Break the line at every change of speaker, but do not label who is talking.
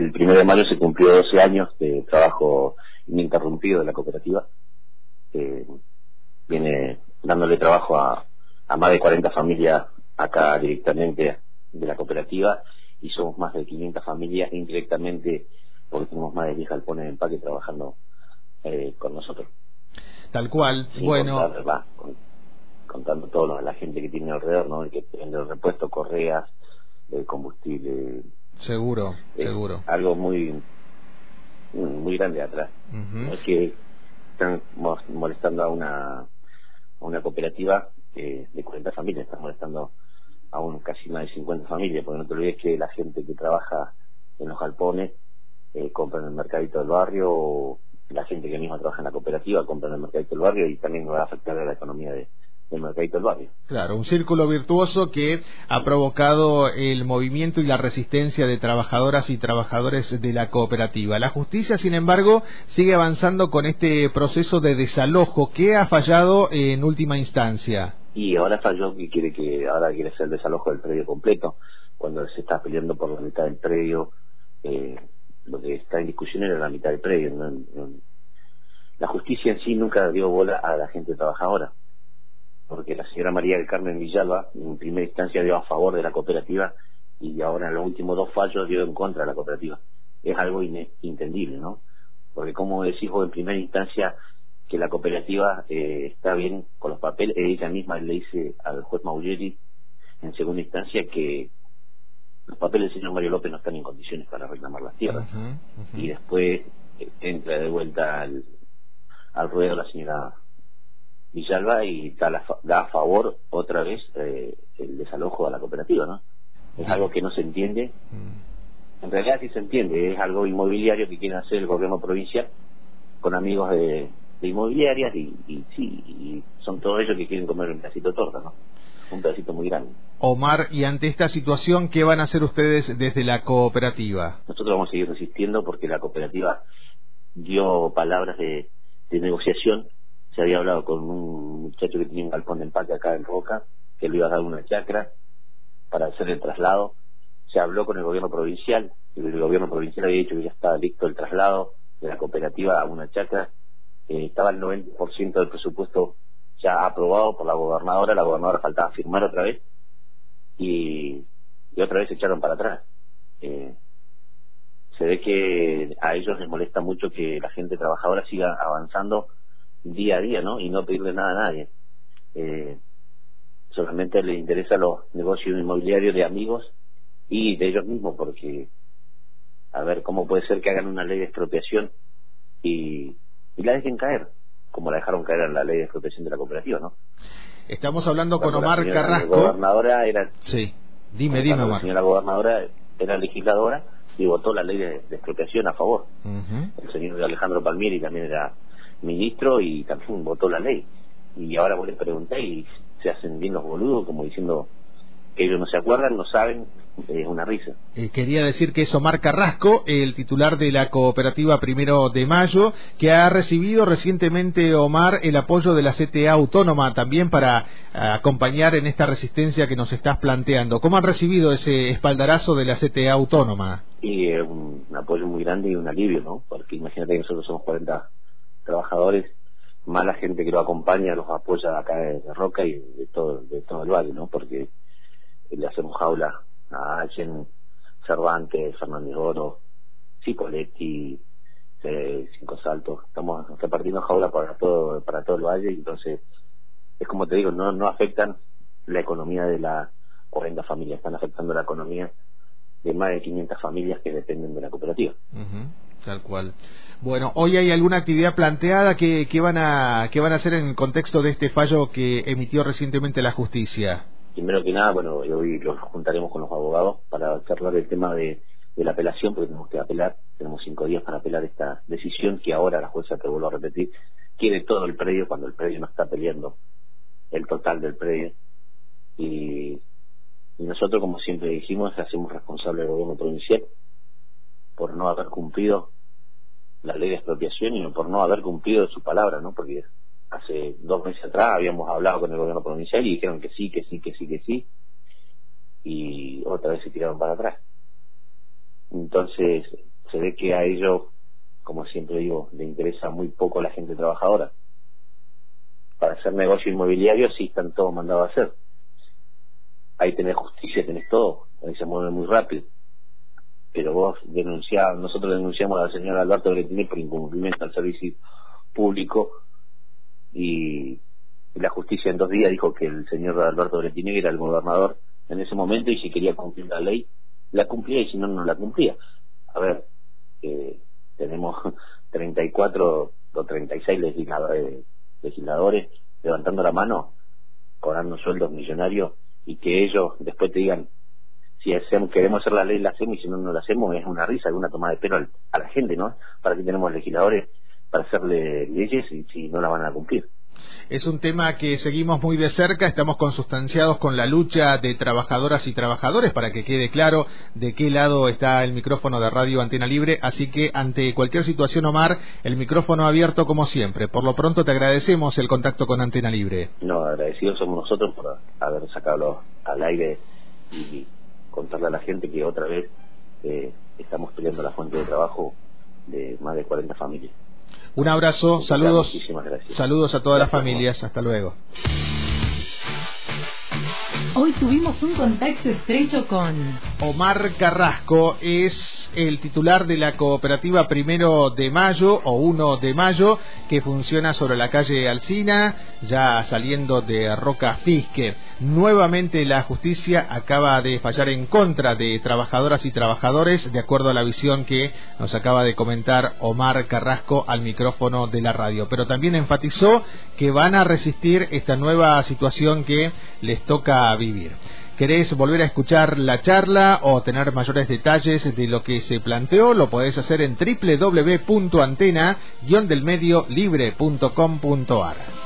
el primero de mayo se cumplió 12 años de trabajo ininterrumpido de la cooperativa. viene dándole trabajo a, a más de 40 familias acá directamente de la cooperativa y somos más de 500 familias indirectamente porque tenemos más de 10 galpones de empaque trabajando eh, con nosotros.
Tal cual, bueno.
contando todo lo, la gente que tiene alrededor, ¿no? El que tiene el repuesto, correas, el combustible.
Seguro, seguro.
Algo muy muy grande atrás. Es que están molestando a una, a una cooperativa eh, de 40 familias, están molestando a un casi más de 50 familias, porque no te olvides que la gente que trabaja en los galpones eh, compra en el mercadito del barrio, o la gente que misma trabaja en la cooperativa compra en el mercadito del barrio y también va a afectar a la economía de, del mercadito del barrio.
Claro, un círculo virtuoso que ha provocado el movimiento y la resistencia de trabajadoras y trabajadores de la cooperativa. La justicia, sin embargo, sigue avanzando con este proceso de desalojo que ha fallado en última instancia
y ahora falló que quiere que ahora quiere hacer el desalojo del predio completo cuando se está peleando por la mitad del predio eh, lo que está en discusión era la mitad del predio la justicia en sí nunca dio bola a la gente trabajadora porque la señora María del Carmen Villalba en primera instancia dio a favor de la cooperativa y ahora en los últimos dos fallos dio en contra de la cooperativa es algo inentendible ¿no? porque como decís vos en primera instancia que la cooperativa eh, está bien con los papeles. Ella misma le dice al juez Mauleri en segunda instancia que los papeles del señor Mario López no están en condiciones para reclamar las tierras. Y después eh, entra de vuelta al, al ruedo la señora Villalba y da, da a favor otra vez eh, el desalojo a la cooperativa, ¿no? Es algo que no se entiende. En realidad sí se entiende, es algo inmobiliario que quiere hacer el gobierno provincial con amigos de, de inmobiliarias y, y sí, y son todos ellos que quieren comer un pedacito de torta, ¿no? Un pedacito muy grande.
Omar, y ante esta situación, ¿qué van a hacer ustedes desde la cooperativa?
Nosotros vamos a seguir resistiendo porque la cooperativa dio palabras de, de negociación. Se había hablado con un muchacho que tenía un galpón de empaque acá en Roca, que le iba a dar una chacra para hacer el traslado. Se habló con el gobierno provincial, y el gobierno provincial había dicho que ya estaba listo el traslado de la cooperativa a una chacra eh, estaba el 90% del presupuesto ya aprobado por la gobernadora, la gobernadora faltaba firmar otra vez y, otra vez se echaron para atrás. Eh, se ve que a ellos les molesta mucho que la gente trabajadora siga avanzando día a día, ¿no? Y no pedirle nada a nadie. Eh, solamente les interesa los negocios inmobiliarios de amigos y de ellos mismos, porque a ver cómo puede ser que hagan una ley de expropiación y y la dejen caer, como la dejaron caer en la ley de expropiación de la cooperativa, ¿no?
Estamos hablando con Omar Carrasco.
La gobernadora era.
Sí, dime, dime, Omar.
La señora gobernadora era legisladora y votó la ley de, expropiación a favor. El señor Alejandro Palmieri también era ministro y también votó la ley. Y ahora vos le pregunté y se hacen bien los boludos, como diciendo que ellos no se acuerdan, no saben, es una risa.
Eh, quería decir que es Omar Carrasco, el titular de la cooperativa Primero de Mayo, que ha recibido recientemente, Omar, el apoyo de la CTA Autónoma también para eh, acompañar en esta resistencia que nos estás planteando. ¿Cómo han recibido ese espaldarazo de la CTA Autónoma?
Y un, apoyo muy grande y un alivio, ¿no? Porque imagínate que nosotros somos 40 trabajadores, más la gente que lo acompaña, los apoya acá de, Roca y de todo, de todo el valle, ¿no? Porque le hacemos jaula a Allen, Cervantes, Fernández Oro, Cipoletti, eh, Cinco Saltos, estamos repartiendo jaula para todo, para todo el valle, entonces es como te digo, no, no afectan la economía de la 40 familias, están afectando la economía de más de 500 familias que dependen de la cooperativa.
tal cual. Bueno, hoy hay alguna actividad planteada que, que van a que van a hacer en el contexto de este fallo que emitió recientemente la justicia
primero que nada, bueno, hoy los juntaremos con los abogados para charlar el tema de, la apelación, porque tenemos que apelar, tenemos cinco días para apelar esta decisión que ahora la jueza, te vuelvo a repetir, quiere todo el predio cuando el predio no está peleando el total del predio. Nosotros, como siempre dijimos, hacemos responsable al gobierno provincial por no haber cumplido la ley de expropiación y por no haber cumplido su palabra, ¿no? Porque hace dos meses atrás habíamos hablado con el gobierno provincial y dijeron que sí, que sí, que sí, que sí, y otra vez se tiraron para atrás. Entonces, se ve que a ellos, como siempre digo, le interesa muy poco la gente trabajadora. Para hacer negocio inmobiliario sí están todos mandados a hacer. Ahí tenés justicia, tenés todo, ahí se mueve muy rápido. Pero vos denunciás, nosotros denunciamos a la señora Alberto Bretini por incumplimiento al servicio público y la justicia en dos días dijo que el señor Alberto Bretini era el gobernador en ese momento y si quería cumplir la ley, la cumplía y si no, no la cumplía. A ver, eh, tenemos 34 o 36 legisladores, legisladores levantando la mano, cobrando sueldos millonarios y que ellos después te digan si hacemos, queremos hacer la ley la hacemos y si no no la hacemos es una risa, es una toma de pelo a la gente, ¿no? Para que tenemos legisladores para hacerle leyes y si no la van a cumplir.
Es un tema que seguimos muy de cerca, estamos consustanciados con la lucha de trabajadoras y trabajadores para que quede claro de qué lado está el micrófono de Radio Antena Libre, así que ante cualquier situación, Omar, el micrófono abierto como siempre. Por lo pronto te agradecemos el contacto con Antena Libre.
No, agradecidos somos nosotros por haber sacado al aire y contarle a la gente que otra vez eh, estamos peleando la fuente de trabajo de más de 40 familias.
Un abrazo, saludos, saludos a todas las familias, hasta luego.
Hoy tuvimos un contacto estrecho con
Omar Carrasco, es el titular de la cooperativa Primero de Mayo o Uno de Mayo que funciona sobre la calle Alcina, ya saliendo de Roca Fisque. Nuevamente la justicia acaba de fallar en contra de trabajadoras y trabajadores, de acuerdo a la visión que nos acaba de comentar Omar Carrasco al micrófono de la radio. Pero también enfatizó que van a resistir esta nueva situación que les toca vivir. ¿Querés volver a escuchar la charla o tener mayores detalles de lo que se planteó? Lo podés hacer en www.antena-delmediolibre.com.ar.